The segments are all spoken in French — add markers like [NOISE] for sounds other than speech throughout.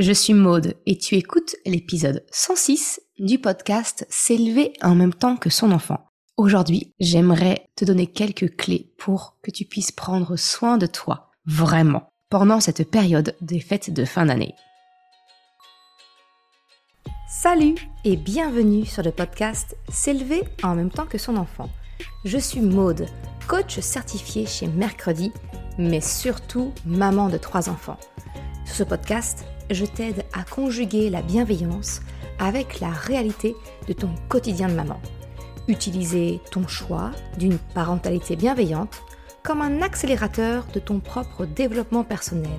je suis Maude et tu écoutes l'épisode 106 du podcast S'élever en même temps que son enfant. Aujourd'hui, j'aimerais te donner quelques clés pour que tu puisses prendre soin de toi, vraiment, pendant cette période des fêtes de fin d'année. Salut et bienvenue sur le podcast S'élever en même temps que son enfant. Je suis Maude, coach certifié chez Mercredi, mais surtout maman de trois enfants. Sur ce podcast, je t'aide à conjuguer la bienveillance avec la réalité de ton quotidien de maman. Utiliser ton choix d'une parentalité bienveillante comme un accélérateur de ton propre développement personnel.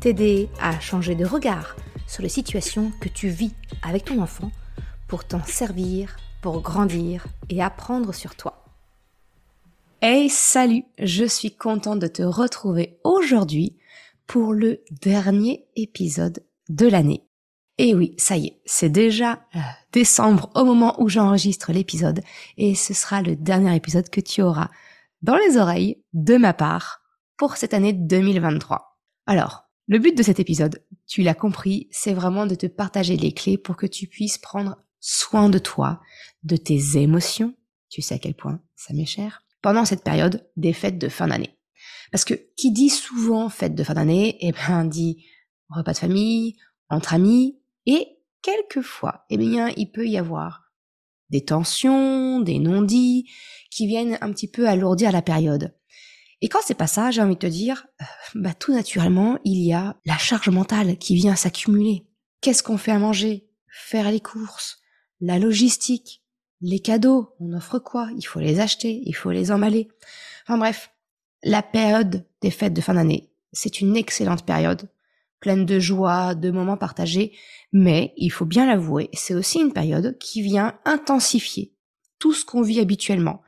T'aider à changer de regard sur les situations que tu vis avec ton enfant pour t'en servir, pour grandir et apprendre sur toi. Hey, salut, je suis contente de te retrouver aujourd'hui pour le dernier épisode de l'année. Et oui, ça y est, c'est déjà euh, décembre au moment où j'enregistre l'épisode et ce sera le dernier épisode que tu auras dans les oreilles de ma part pour cette année 2023. Alors, le but de cet épisode, tu l'as compris, c'est vraiment de te partager les clés pour que tu puisses prendre soin de toi, de tes émotions, tu sais à quel point ça m'est cher, pendant cette période des fêtes de fin d'année. Parce que qui dit souvent fête de fin d'année, eh ben dit repas de famille, entre amis, et quelquefois, eh bien, il peut y avoir des tensions, des non-dits, qui viennent un petit peu alourdir la période. Et quand c'est pas ça, j'ai envie de te dire, euh, bah tout naturellement, il y a la charge mentale qui vient s'accumuler. Qu'est-ce qu'on fait à manger? Faire les courses, la logistique, les cadeaux, on offre quoi? Il faut les acheter, il faut les emballer. Enfin bref, la période des fêtes de fin d'année, c'est une excellente période, pleine de joie, de moments partagés, mais il faut bien l'avouer, c'est aussi une période qui vient intensifier tout ce qu'on vit habituellement.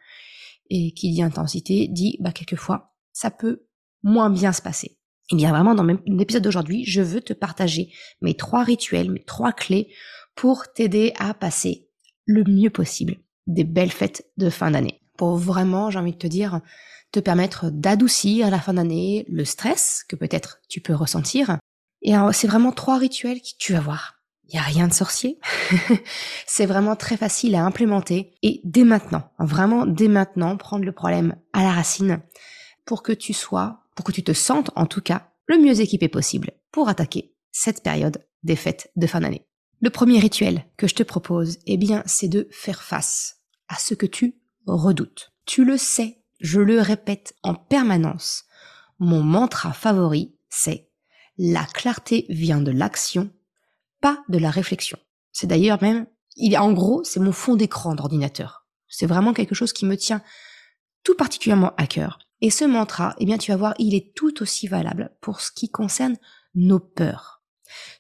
Et qui dit intensité dit, bah, quelquefois, ça peut moins bien se passer. Et bien vraiment, dans l'épisode d'aujourd'hui, je veux te partager mes trois rituels, mes trois clés pour t'aider à passer le mieux possible des belles fêtes de fin d'année. Pour vraiment, j'ai envie de te dire, te permettre d'adoucir à la fin d'année le stress que peut-être tu peux ressentir. Et c'est vraiment trois rituels que tu vas voir. Il n'y a rien de sorcier. [LAUGHS] c'est vraiment très facile à implémenter. Et dès maintenant, vraiment dès maintenant, prendre le problème à la racine pour que tu sois, pour que tu te sentes en tout cas le mieux équipé possible pour attaquer cette période des fêtes de fin d'année. Le premier rituel que je te propose, eh bien, c'est de faire face à ce que tu redoutes. Tu le sais, je le répète en permanence, mon mantra favori, c'est la clarté vient de l'action, pas de la réflexion. C'est d'ailleurs même, il en gros, c'est mon fond d'écran d'ordinateur. C'est vraiment quelque chose qui me tient tout particulièrement à cœur. Et ce mantra, eh bien, tu vas voir, il est tout aussi valable pour ce qui concerne nos peurs.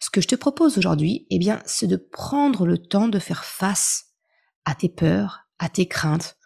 Ce que je te propose aujourd'hui, eh bien, c'est de prendre le temps de faire face à tes peurs, à tes craintes,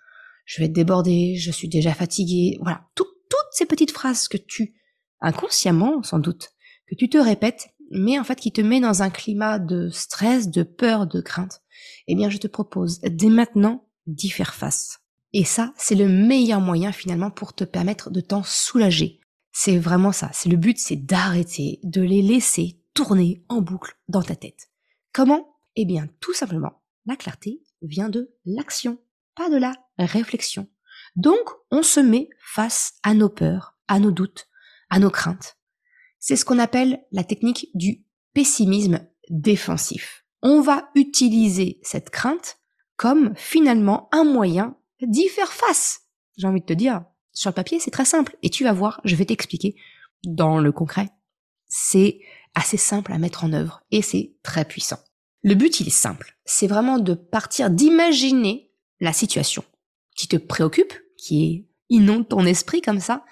je vais être débordée, je suis déjà fatiguée. Voilà, toutes ces petites phrases que tu, inconsciemment sans doute, que tu te répètes, mais en fait qui te met dans un climat de stress, de peur, de crainte, eh bien je te propose dès maintenant d'y faire face. Et ça, c'est le meilleur moyen finalement pour te permettre de t'en soulager. C'est vraiment ça. C'est le but, c'est d'arrêter, de les laisser tourner en boucle dans ta tête. Comment? Eh bien, tout simplement, la clarté vient de l'action pas de la réflexion. Donc, on se met face à nos peurs, à nos doutes, à nos craintes. C'est ce qu'on appelle la technique du pessimisme défensif. On va utiliser cette crainte comme finalement un moyen d'y faire face. J'ai envie de te dire, sur le papier, c'est très simple. Et tu vas voir, je vais t'expliquer dans le concret. C'est assez simple à mettre en œuvre et c'est très puissant. Le but, il est simple. C'est vraiment de partir d'imaginer la situation qui te préoccupe, qui inonde ton esprit comme ça,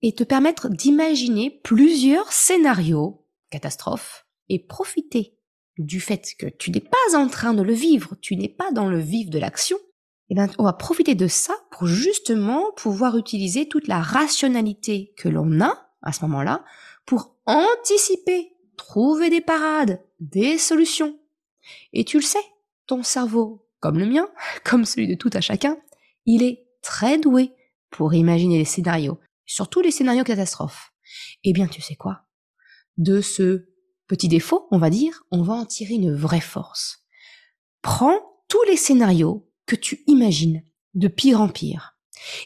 et te permettre d'imaginer plusieurs scénarios catastrophes et profiter du fait que tu n'es pas en train de le vivre, tu n'es pas dans le vif de l'action, et eh bien on va profiter de ça pour justement pouvoir utiliser toute la rationalité que l'on a à ce moment-là pour anticiper, trouver des parades, des solutions. Et tu le sais, ton cerveau comme le mien, [LAUGHS] comme celui de tout à chacun, il est très doué pour imaginer les scénarios, surtout les scénarios catastrophes. Eh bien, tu sais quoi? De ce petit défaut, on va dire, on va en tirer une vraie force. Prends tous les scénarios que tu imagines de pire en pire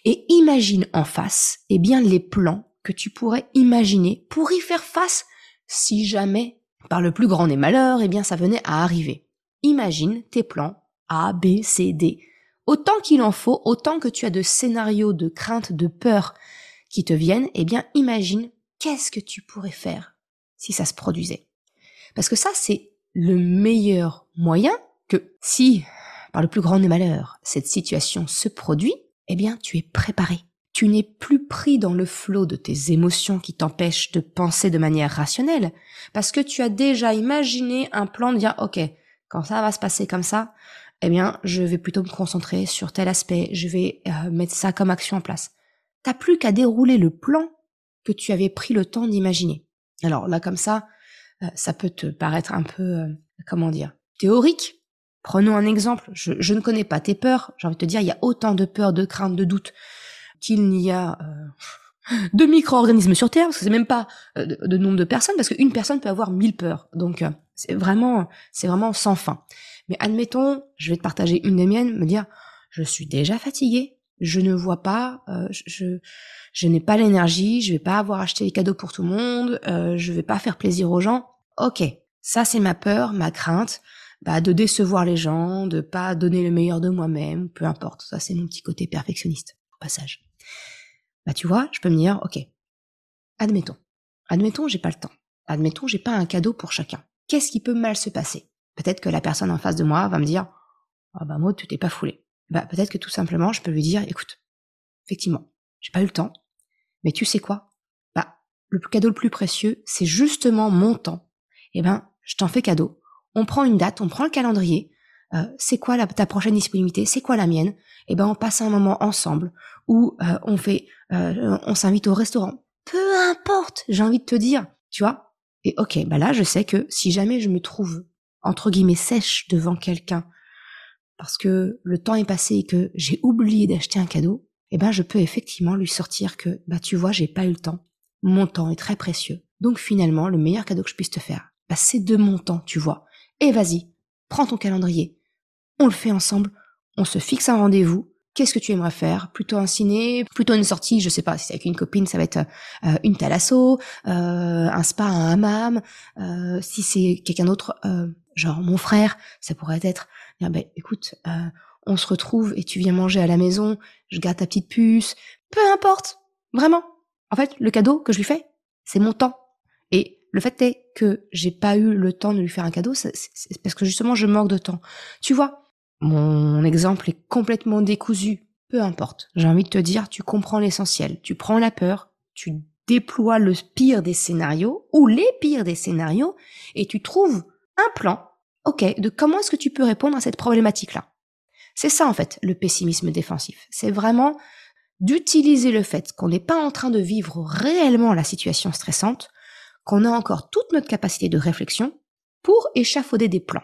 et imagine en face, eh bien, les plans que tu pourrais imaginer pour y faire face si jamais, par le plus grand des malheurs, eh bien, ça venait à arriver. Imagine tes plans A, B, C, D. Autant qu'il en faut, autant que tu as de scénarios de crainte, de peur qui te viennent, eh bien, imagine qu'est-ce que tu pourrais faire si ça se produisait. Parce que ça, c'est le meilleur moyen que si, par le plus grand des malheurs, cette situation se produit, eh bien, tu es préparé. Tu n'es plus pris dans le flot de tes émotions qui t'empêchent de penser de manière rationnelle, parce que tu as déjà imaginé un plan de dire, ok, quand ça va se passer comme ça, eh bien, je vais plutôt me concentrer sur tel aspect, je vais euh, mettre ça comme action en place. T'as plus qu'à dérouler le plan que tu avais pris le temps d'imaginer. Alors là, comme ça, euh, ça peut te paraître un peu, euh, comment dire, théorique. Prenons un exemple. Je, je, ne connais pas tes peurs. J'ai envie de te dire, il y a autant de peurs, de craintes, de doutes qu'il n'y a [LAUGHS] de micro-organismes sur Terre, parce que c'est même pas de, nombre de personnes, parce qu'une personne peut avoir mille peurs. Donc c'est vraiment, c'est vraiment sans fin. Mais admettons, je vais te partager une des miennes, me dire, je suis déjà fatiguée, je ne vois pas, euh, je, je n'ai pas l'énergie, je vais pas avoir acheté les cadeaux pour tout le monde, euh, je vais pas faire plaisir aux gens. Ok, ça c'est ma peur, ma crainte, bah, de décevoir les gens, de pas donner le meilleur de moi-même, peu importe. Ça c'est mon petit côté perfectionniste au passage. Bah tu vois, je peux me dire, ok, admettons, admettons j'ai pas le temps, admettons j'ai pas un cadeau pour chacun. Qu'est-ce qui peut mal se passer? Peut-être que la personne en face de moi va me dire Ah bah moi tu t'es pas foulé. Bah peut-être que tout simplement je peux lui dire écoute, effectivement, j'ai pas eu le temps, mais tu sais quoi? Bah le cadeau le plus précieux, c'est justement mon temps. Eh ben, je t'en fais cadeau. On prend une date, on prend le calendrier. Euh, c'est quoi ta prochaine disponibilité? C'est quoi la mienne? Eh ben, on passe un moment ensemble où euh, on fait, euh, on s'invite au restaurant. Peu importe, j'ai envie de te dire, tu vois? Et ok, bah là, je sais que si jamais je me trouve entre guillemets sèche devant quelqu'un parce que le temps est passé et que j'ai oublié d'acheter un cadeau, eh ben je peux effectivement lui sortir que bah tu vois j'ai pas eu le temps. Mon temps est très précieux. Donc finalement le meilleur cadeau que je puisse te faire, bah c'est de mon temps, tu vois. Et vas-y, prends ton calendrier. On le fait ensemble, on se fixe un rendez-vous. Qu'est-ce que tu aimerais faire? Plutôt un ciné, plutôt une sortie, je sais pas, si c'est avec une copine, ça va être euh, une thalasso, euh, un spa, un hammam. Euh, si c'est quelqu'un d'autre, euh, genre mon frère, ça pourrait être, ben, écoute, euh, on se retrouve et tu viens manger à la maison, je garde ta petite puce, peu importe, vraiment. En fait, le cadeau que je lui fais, c'est mon temps. Et le fait est que j'ai pas eu le temps de lui faire un cadeau, c'est parce que justement je manque de temps. Tu vois, mon exemple est complètement décousu. Peu importe. J'ai envie de te dire, tu comprends l'essentiel. Tu prends la peur, tu déploies le pire des scénarios ou les pires des scénarios et tu trouves un plan, ok, de comment est-ce que tu peux répondre à cette problématique-là? C'est ça en fait le pessimisme défensif. C'est vraiment d'utiliser le fait qu'on n'est pas en train de vivre réellement la situation stressante, qu'on a encore toute notre capacité de réflexion pour échafauder des plans.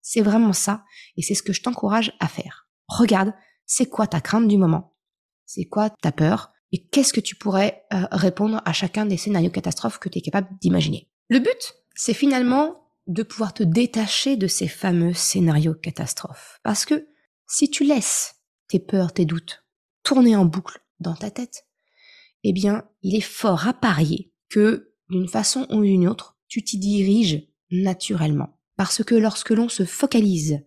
C'est vraiment ça, et c'est ce que je t'encourage à faire. Regarde, c'est quoi ta crainte du moment? C'est quoi ta peur? Et qu'est-ce que tu pourrais euh, répondre à chacun des scénarios catastrophes que tu es capable d'imaginer? Le but, c'est finalement de pouvoir te détacher de ces fameux scénarios catastrophes. Parce que si tu laisses tes peurs, tes doutes tourner en boucle dans ta tête, eh bien, il est fort à parier que, d'une façon ou d'une autre, tu t'y diriges naturellement. Parce que lorsque l'on se focalise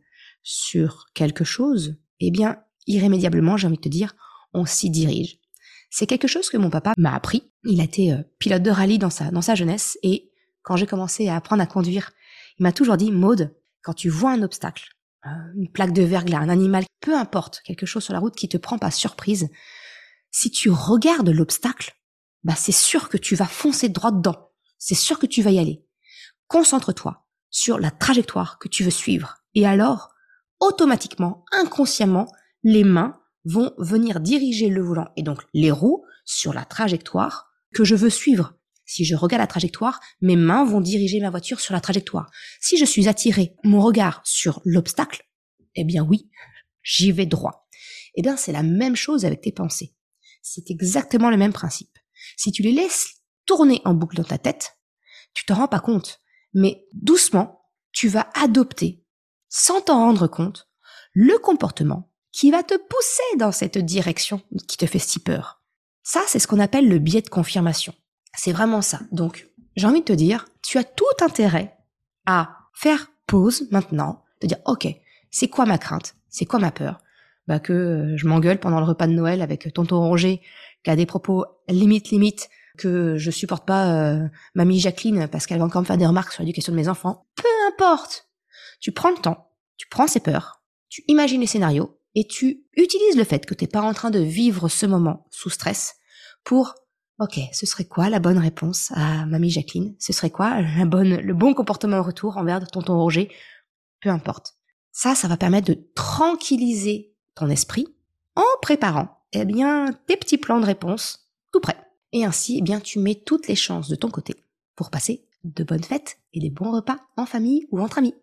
sur quelque chose, eh bien, irrémédiablement, j'ai envie de te dire, on s'y dirige. C'est quelque chose que mon papa m'a appris. Il a été euh, pilote de rallye dans sa, dans sa jeunesse et quand j'ai commencé à apprendre à conduire il m'a toujours dit, Maude, quand tu vois un obstacle, euh, une plaque de verglas, un animal, peu importe, quelque chose sur la route qui te prend par surprise, si tu regardes l'obstacle, bah c'est sûr que tu vas foncer droit dedans. C'est sûr que tu vas y aller. Concentre-toi sur la trajectoire que tu veux suivre. Et alors, automatiquement, inconsciemment, les mains vont venir diriger le volant et donc les roues sur la trajectoire que je veux suivre. Si je regarde la trajectoire, mes mains vont diriger ma voiture sur la trajectoire. Si je suis attiré mon regard sur l'obstacle, eh bien oui, j'y vais droit. Eh bien, c'est la même chose avec tes pensées. C'est exactement le même principe. Si tu les laisses tourner en boucle dans ta tête, tu te rends pas compte. mais doucement, tu vas adopter, sans t'en rendre compte, le comportement qui va te pousser dans cette direction qui te fait si peur. Ça, c'est ce qu'on appelle le biais de confirmation. C'est vraiment ça. Donc, j'ai envie de te dire, tu as tout intérêt à faire pause maintenant, de dire, OK, c'est quoi ma crainte? C'est quoi ma peur? Bah, que euh, je m'engueule pendant le repas de Noël avec tonton Roger, qui a des propos limite limite, que je supporte pas euh, mamie Jacqueline parce qu'elle va encore me faire des remarques sur l'éducation de mes enfants. Peu importe. Tu prends le temps, tu prends ses peurs, tu imagines les scénarios et tu utilises le fait que t'es pas en train de vivre ce moment sous stress pour Ok, ce serait quoi la bonne réponse à mamie Jacqueline? Ce serait quoi la bonne, le bon comportement en retour envers tonton Roger? Peu importe. Ça, ça va permettre de tranquilliser ton esprit en préparant, eh bien, tes petits plans de réponse tout prêts. Et ainsi, eh bien, tu mets toutes les chances de ton côté pour passer de bonnes fêtes et des bons repas en famille ou entre amis.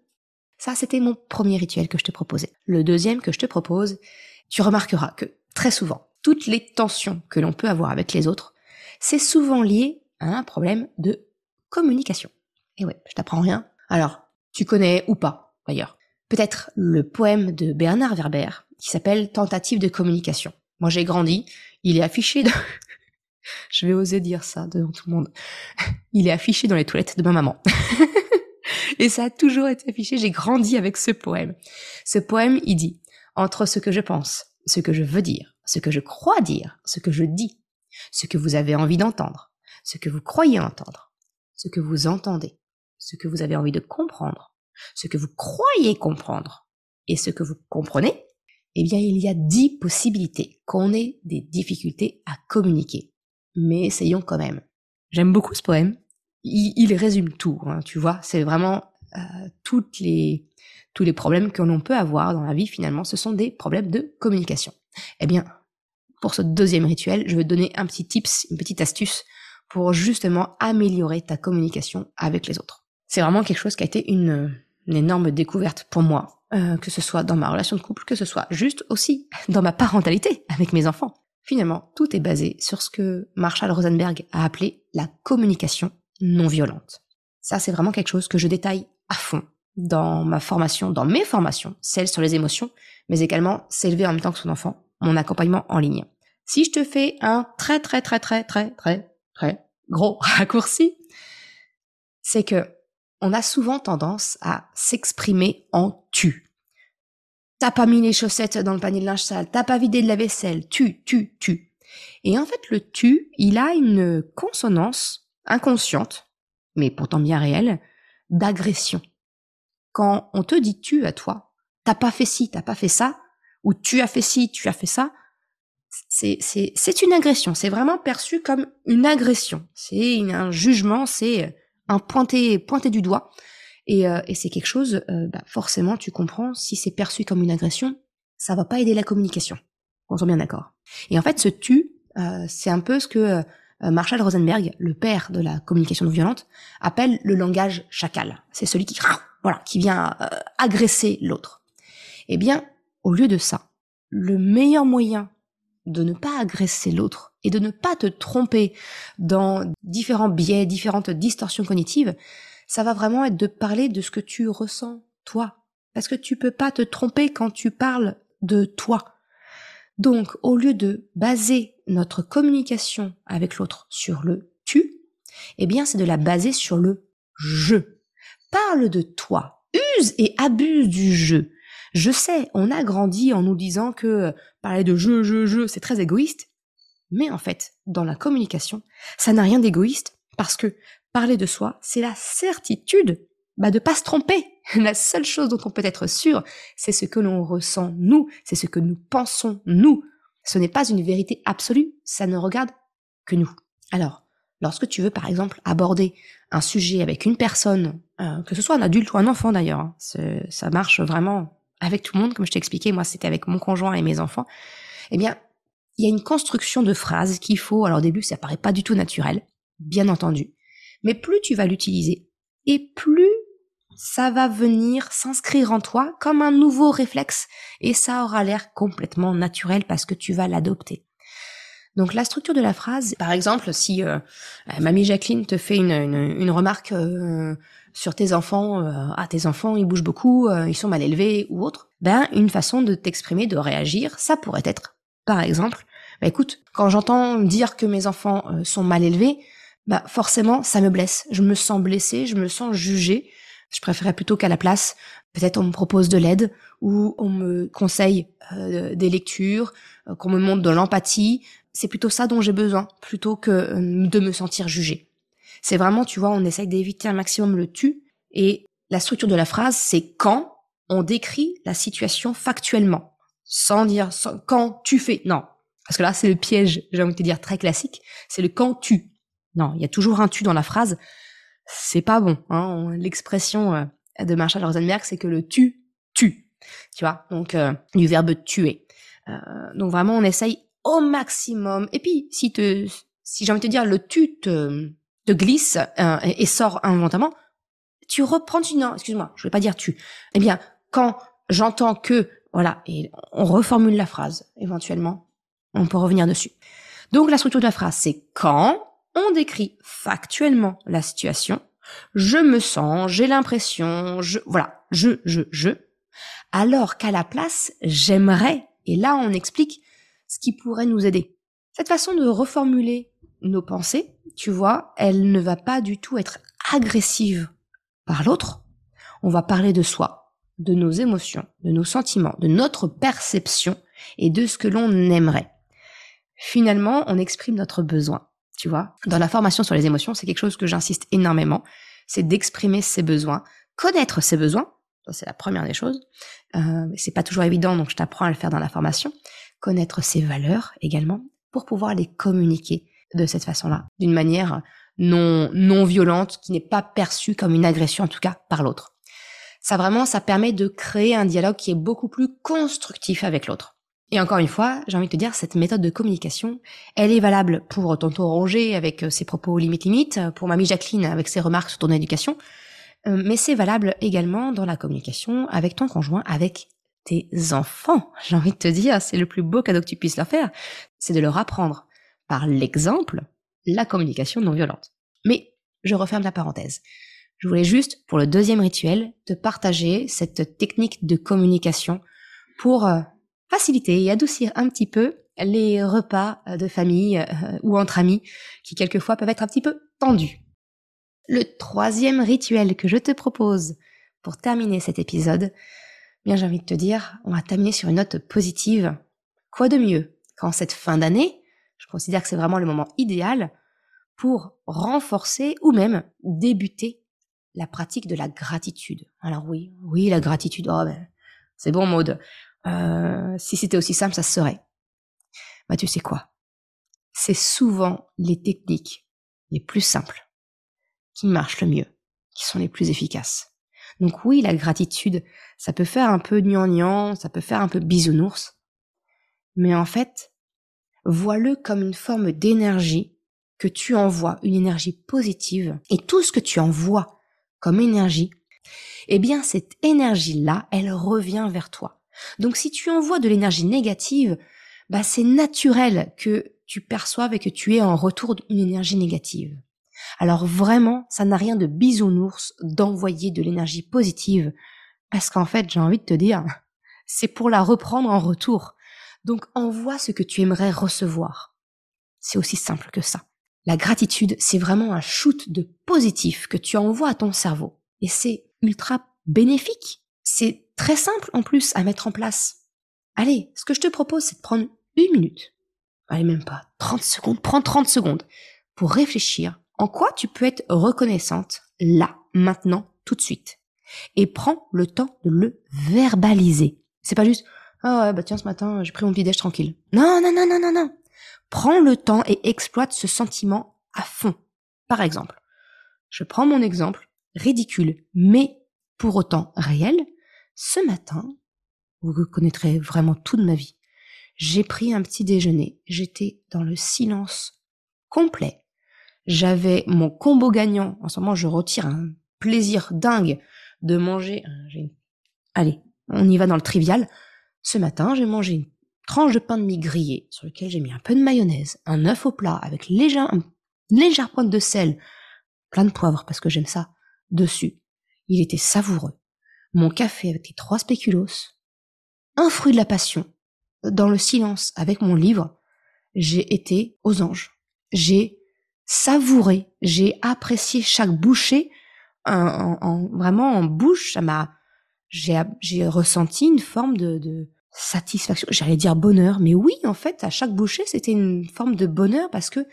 Ça, c'était mon premier rituel que je te proposais. Le deuxième que je te propose, tu remarqueras que très souvent, toutes les tensions que l'on peut avoir avec les autres c'est souvent lié à un problème de communication. Et ouais, je t'apprends rien. Alors, tu connais ou pas, d'ailleurs, peut-être le poème de Bernard Werber qui s'appelle Tentative de communication. Moi, j'ai grandi, il est affiché dans... [LAUGHS] je vais oser dire ça devant tout le monde. [LAUGHS] Il est affiché dans les toilettes de ma maman. [LAUGHS] Et ça a toujours été affiché, j'ai grandi avec ce poème. Ce poème, il dit, entre ce que je pense, ce que je veux dire, ce que je crois dire, ce que je dis, ce que vous avez envie d'entendre, ce que vous croyez entendre, ce que vous entendez, ce que vous avez envie de comprendre, ce que vous croyez comprendre et ce que vous comprenez, eh bien il y a dix possibilités qu'on ait des difficultés à communiquer. Mais essayons quand même. J'aime beaucoup ce poème. Il, résume tout, hein, tu vois. C'est vraiment euh, les, tous les problèmes que l'on peut avoir dans la vie, finalement, ce sont des problèmes de communication. Eh bien, pour ce deuxième rituel, je vais te donner un petit tips, une petite astuce pour justement améliorer ta communication avec les autres. C'est vraiment quelque chose qui a été une, énorme découverte pour moi, euh, que ce soit dans ma relation de couple, que ce soit juste aussi [LAUGHS] dans ma parentalité avec mes enfants. Finalement, tout est basé sur ce que Marshall Rosenberg a appelé la communication non violente. Ça, c'est vraiment quelque chose que je détaille à fond dans ma formation, dans mes formations, celles sur les émotions, mais également s'élever en même temps que son enfant, mon accompagnement en ligne. Si je te fais un très très très très très très très gros [LAUGHS] raccourci, c'est que on a souvent tendance à s'exprimer en tu. T'as pas mis les chaussettes dans le panier de linge sale, t'as pas vidé de la vaisselle, tu, tu, tu. Et en fait, le tu, il a une consonance inconsciente, mais pourtant bien réelle, d'agression. Quand on te dit tu à toi, t'as pas fait ci, t'as pas fait ça, ou tu as fait ci, tu as fait ça, c'est une agression. C'est vraiment perçu comme une agression. C'est un jugement, c'est un pointé, pointé du doigt. Et, euh, et c'est quelque chose, euh, bah forcément, tu comprends, si c'est perçu comme une agression, ça va pas aider la communication. On est bien d'accord. Et en fait, ce tu, euh, c'est un peu ce que Marshall Rosenberg, le père de la communication non violente, appelle le langage chacal. C'est celui qui, voilà, qui vient agresser l'autre. Eh bien, au lieu de ça, le meilleur moyen de ne pas agresser l'autre et de ne pas te tromper dans différents biais, différentes distorsions cognitives, ça va vraiment être de parler de ce que tu ressens toi. Parce que tu peux pas te tromper quand tu parles de toi. Donc, au lieu de baser notre communication avec l'autre sur le tu, eh bien, c'est de la baser sur le je. Parle de toi. Use et abuse du je. Je sais, on a grandi en nous disant que euh, parler de je, je, je, c'est très égoïste. Mais en fait, dans la communication, ça n'a rien d'égoïste parce que parler de soi, c'est la certitude bah, de pas se tromper. [LAUGHS] La seule chose dont on peut être sûr, c'est ce que l'on ressent nous, c'est ce que nous pensons nous. Ce n'est pas une vérité absolue, ça ne regarde que nous. Alors, lorsque tu veux par exemple aborder un sujet avec une personne, euh, que ce soit un adulte ou un enfant d'ailleurs, hein, ça marche vraiment avec tout le monde, comme je t'ai expliqué, moi c'était avec mon conjoint et mes enfants, eh bien, il y a une construction de phrases qu'il faut, alors au début ça paraît pas du tout naturel, bien entendu, mais plus tu vas l'utiliser, et plus ça va venir s'inscrire en toi comme un nouveau réflexe, et ça aura l'air complètement naturel parce que tu vas l'adopter. Donc la structure de la phrase, par exemple, si euh, euh, mamie Jacqueline te fait une, une, remarque euh, sur tes enfants, euh, ah tes enfants ils bougent beaucoup, euh, ils sont mal élevés ou autre, ben une façon de t'exprimer, de réagir, ça pourrait être, par exemple, bah écoute, quand j'entends dire que mes enfants euh, sont mal élevés, bah forcément ça me blesse, je me sens blessée, je me sens jugée. Je préférerais plutôt qu'à la place, peut-être on me propose de l'aide ou on me conseille des lectures, qu'on me montre de l'empathie. C'est plutôt ça dont j'ai besoin, plutôt que de me sentir jugée. C'est vraiment, tu vois, on essaye d'éviter un maximum le tu. Et la structure de la phrase, c'est quand on décrit la situation factuellement. Sans dire quand tu fais. Non. Parce que là, c'est le piège, j'ai envie de te dire, très classique. C'est le quand tu. Non, il y a toujours un tu dans la phrase. C'est pas bon. Hein. L'expression euh, de Marshall Rosenberg, c'est que le tu, tu. Tu vois, donc euh, du verbe tuer. Euh, donc vraiment, on essaye au maximum. Et puis, si te, si j'ai envie de te dire, le tu te, te glisse euh, et, sort involontairement, tu reprends tu non, excuse-moi, je vais pas dire tu. Eh bien, quand j'entends que voilà, et on reformule la phrase éventuellement, on peut revenir dessus. Donc la structure de la phrase, c'est quand on décrit factuellement la situation, je me sens, j'ai l'impression, je voilà, je je je alors qu'à la place, j'aimerais et là on explique ce qui pourrait nous aider. Cette façon de reformuler nos pensées, tu vois, elle ne va pas du tout être agressive par l'autre. On va parler de soi, de nos émotions, de nos sentiments, de notre perception et de ce que l'on aimerait. Finalement, on exprime notre besoin, tu vois. Dans la formation sur les émotions, c'est quelque chose que j'insiste énormément, c'est d'exprimer ses besoins, connaître ses besoins, c'est la première des choses. Euh, c'est pas toujours évident, donc je t'apprends à le faire dans la formation. Connaître ses valeurs également, pour pouvoir les communiquer de cette façon-là, d'une manière non non violente, qui n'est pas perçue comme une agression en tout cas par l'autre. Ça vraiment, ça permet de créer un dialogue qui est beaucoup plus constructif avec l'autre. Et encore une fois, j'ai envie de te dire, cette méthode de communication, elle est valable pour tonton Roger avec euh, ses propos limite limite, pour mamie Jacqueline avec ses remarques sur ton éducation, euh, mais c'est valable également dans la communication avec ton conjoint, avec tes enfants. J'ai envie de te dire, c'est le plus beau cadeau que tu puisses leur faire, c'est de leur apprendre par l'exemple la communication non violente. Mais je referme la parenthèse. Je voulais juste, pour le deuxième rituel, te partager cette technique de communication pour euh, faciliter et adoucir un petit peu les repas euh, de famille euh, ou entre amis qui quelquefois peuvent être un petit peu tendus. Le troisième rituel que je te propose pour terminer cet épisode, bien j'ai envie de te dire, on va terminer sur une note positive. Quoi de mieux qu'en cette fin d'année, considère que c'est vraiment le moment idéal pour renforcer ou même débuter la pratique de la gratitude. Alors oui, oui, la gratitude, oh ben, c'est bon mode. Euh, si c'était aussi simple, ça serait. Bah tu sais quoi? C'est souvent les techniques les plus simples qui marchent le mieux, qui sont les plus efficaces. Donc oui, la gratitude, ça peut faire un peu gnangnan, ça peut faire un peu bisounours, mais en fait, vois-le comme une forme d'énergie que tu envoies, une énergie positive, et tout ce que tu envoies comme énergie, eh bien cette énergie-là, elle revient vers toi. Donc si tu envoies de l'énergie négative, bah c'est naturel que tu perçoives et que tu aies en retour une énergie négative. Alors vraiment, ça n'a rien de bisounours d'envoyer de l'énergie positive, parce qu'en fait, j'ai envie de te dire, [LAUGHS] c'est pour la reprendre en retour. Donc envoie ce que tu aimerais recevoir. C'est aussi simple que ça. La gratitude, c'est vraiment un shoot de positif que tu envoies à ton cerveau. Et c'est ultra bénéfique. C'est très simple en plus à mettre en place. Allez, ce que je te propose, c'est de prendre une minute. Allez, même pas. 30 secondes. Prends 30 secondes pour réfléchir en quoi tu peux être reconnaissante là, maintenant, tout de suite. Et prends le temps de le verbaliser. C'est pas juste, ah ouais, bah tiens, ce matin, j'ai pris mon petit déj tranquille. Non, non, non, non, non, non. Prends le temps et exploite ce sentiment à fond. Par exemple, je prends mon exemple, ridicule, mais pour autant réel. Ce matin, vous connaîtrez vraiment toute ma vie. J'ai pris un petit déjeuner. J'étais dans le silence complet. J'avais mon combo gagnant. En ce moment, je retire un plaisir dingue de manger. Allez, on y va dans le trivial. Ce matin, j'ai mangé une tranche de pain de mie grillé sur lequel j'ai mis un peu de mayonnaise, un œuf au plat avec léger, une légère pointe de sel, plein de poivre parce que j'aime ça, dessus. il était savoureux. Mon café avec les trois spéculoos, un fruit de la passion, dans le silence avec mon livre, j'ai été aux anges. J'ai savouré, j'ai apprécié chaque bouchée en, vraiment en bouche. Ça m'a, j'ai, j'ai ressenti une forme de, de satisfaction. J'allais dire bonheur, mais oui, en fait, à chaque bouchée, c'était une forme de bonheur parce que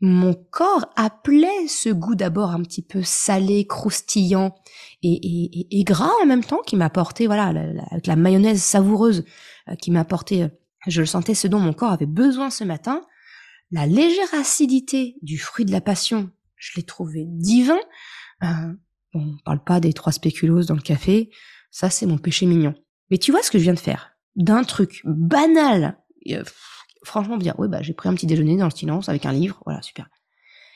mon corps appelait ce goût d'abord un petit peu salé, croustillant et, et, et, gras en même temps qui m'apportait, voilà, avec la mayonnaise savoureuse euh, qui m'apportait, euh, je le sentais, ce dont mon corps avait besoin ce matin. La légère acidité du fruit de la passion, je l'ai trouvé divin. Euh, on parle pas des trois spéculoos dans le café, ça c'est mon péché mignon. Mais tu vois ce que je viens de faire? D'un truc banal, euh, franchement dire, ouais bah j'ai pris un petit déjeuner dans le silence avec un livre, voilà super.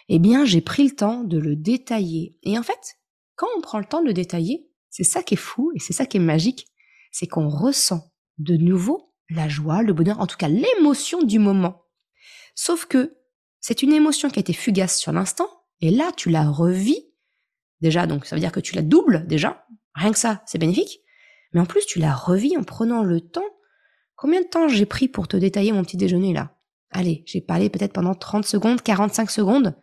Eh bien j'ai pris le temps de le détailler. Et en fait, quand on prend le temps de le détailler, c'est ça qui est fou et c'est ça qui est magique, c'est qu'on ressent de nouveau la joie, le bonheur, en tout cas l'émotion du moment. Sauf que c'est une émotion qui a été fugace sur l'instant, et là tu la revis Déjà, donc ça veut dire que tu la doubles déjà. Rien que ça, c'est bénéfique. Mais en plus, tu la revis en prenant le temps. Combien de temps j'ai pris pour te détailler mon petit déjeuner là? Allez, j'ai parlé peut-être pendant 30 secondes, 45 secondes.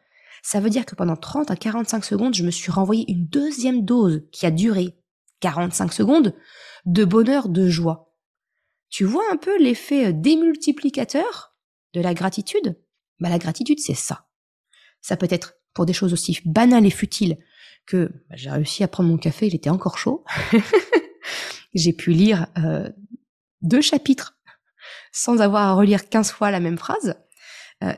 Ça veut dire que pendant 30 à 45 secondes, je me suis renvoyé une deuxième dose qui a duré 45 secondes de bonheur, de joie. Tu vois un peu l'effet démultiplicateur de la gratitude? Bah la gratitude, c'est ça. Ça peut être pour des choses aussi banales et futiles que bah, j'ai réussi à prendre mon café, il était encore chaud. [LAUGHS] j'ai pu lire euh, deux chapitres sans avoir à relire 15 fois la même phrase. Euh,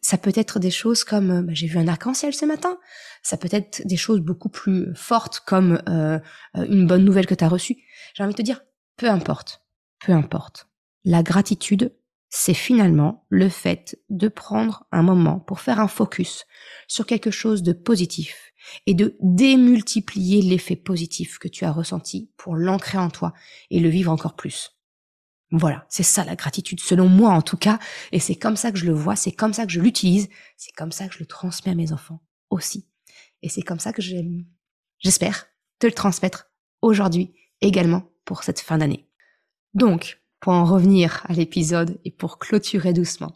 ça peut être des choses comme bah, j'ai vu un arc-en-ciel ce matin. Ça peut être des choses beaucoup plus fortes comme euh, une bonne nouvelle que tu as reçue. J'ai envie de te dire, peu importe, peu importe. La gratitude, c'est finalement le fait de prendre un moment pour faire un focus sur quelque chose de positif et de démultiplier l'effet positif que tu as ressenti pour l'ancrer en toi et le vivre encore plus. Voilà, c'est ça la gratitude, selon moi en tout cas, et c'est comme ça que je le vois, c'est comme ça que je l'utilise, c'est comme ça que je le transmets à mes enfants aussi. Et c'est comme ça que j'espère te le transmettre aujourd'hui également pour cette fin d'année. Donc, pour en revenir à l'épisode et pour clôturer doucement,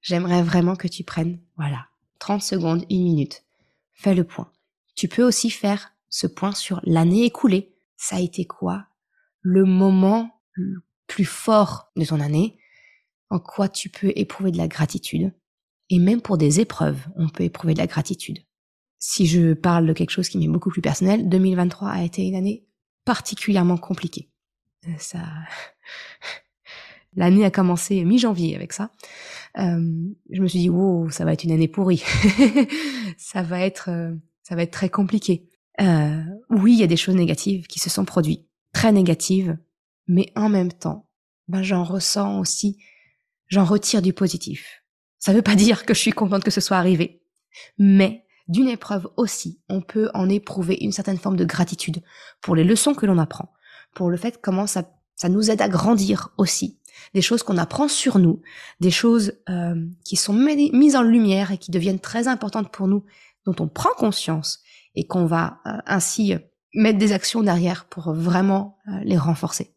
j'aimerais vraiment que tu prennes, voilà, 30 secondes, une minute. Fais le point. Tu peux aussi faire ce point sur l'année écoulée. Ça a été quoi le moment le plus fort de ton année? En quoi tu peux éprouver de la gratitude? Et même pour des épreuves, on peut éprouver de la gratitude. Si je parle de quelque chose qui m'est beaucoup plus personnel, 2023 a été une année particulièrement compliquée. Ça, l'année a commencé mi-janvier avec ça. Euh, je me suis dit, wow, ça va être une année pourrie. [LAUGHS] ça va être, euh, ça va être très compliqué. Euh, oui, il y a des choses négatives qui se sont produites, très négatives, mais en même temps, ben j'en ressens aussi, j'en retire du positif. Ça ne veut pas dire que je suis contente que ce soit arrivé, mais d'une épreuve aussi, on peut en éprouver une certaine forme de gratitude pour les leçons que l'on apprend, pour le fait comment ça, ça nous aide à grandir aussi, des choses qu'on apprend sur nous, des choses euh, qui sont mises en lumière et qui deviennent très importantes pour nous dont on prend conscience et qu'on va euh, ainsi mettre des actions derrière pour vraiment euh, les renforcer.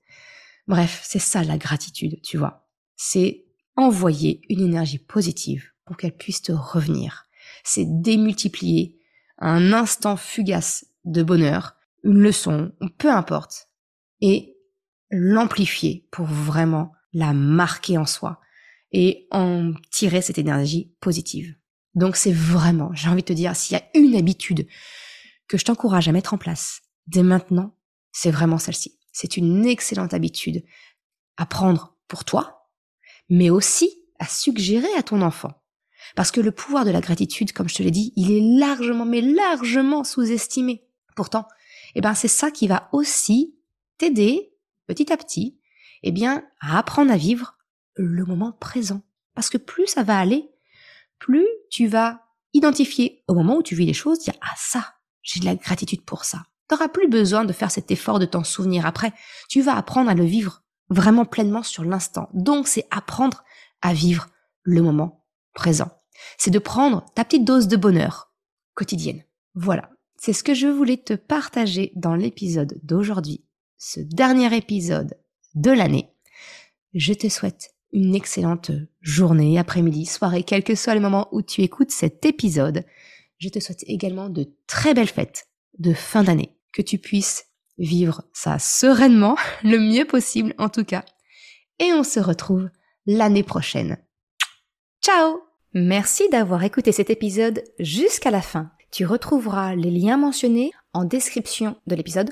Bref, c'est ça la gratitude, tu vois. C'est envoyer une énergie positive pour qu'elle puisse te revenir. C'est démultiplier un instant fugace de bonheur, une leçon, peu importe, et l'amplifier pour vraiment la marquer en soi et en tirer cette énergie positive. Donc c'est vraiment, j'ai envie de te dire, s'il y a une habitude que je t'encourage à mettre en place dès maintenant, c'est vraiment celle-ci. C'est une excellente habitude à prendre pour toi, mais aussi à suggérer à ton enfant. Parce que le pouvoir de la gratitude, comme je te l'ai dit, il est largement, mais largement sous-estimé. Pourtant, eh ben, c'est ça qui va aussi t'aider, petit à petit, eh bien, à apprendre à vivre le moment présent. Parce que plus ça va aller, plus tu vas identifier au moment où tu vis les choses, dire ah ça, j'ai de la gratitude pour ça. Tu n'auras plus besoin de faire cet effort de t'en souvenir après. Tu vas apprendre à le vivre vraiment pleinement sur l'instant. Donc c'est apprendre à vivre le moment présent. C'est de prendre ta petite dose de bonheur quotidienne. Voilà. C'est ce que je voulais te partager dans l'épisode d'aujourd'hui, ce dernier épisode de l'année. Je te souhaite une excellente journée, après-midi, soirée, quel que soit le moment où tu écoutes cet épisode. Je te souhaite également de très belles fêtes de fin d'année, que tu puisses vivre ça sereinement, [LAUGHS] le mieux possible en tout cas. Et on se retrouve l'année prochaine. Ciao Merci d'avoir écouté cet épisode jusqu'à la fin. Tu retrouveras les liens mentionnés en description de l'épisode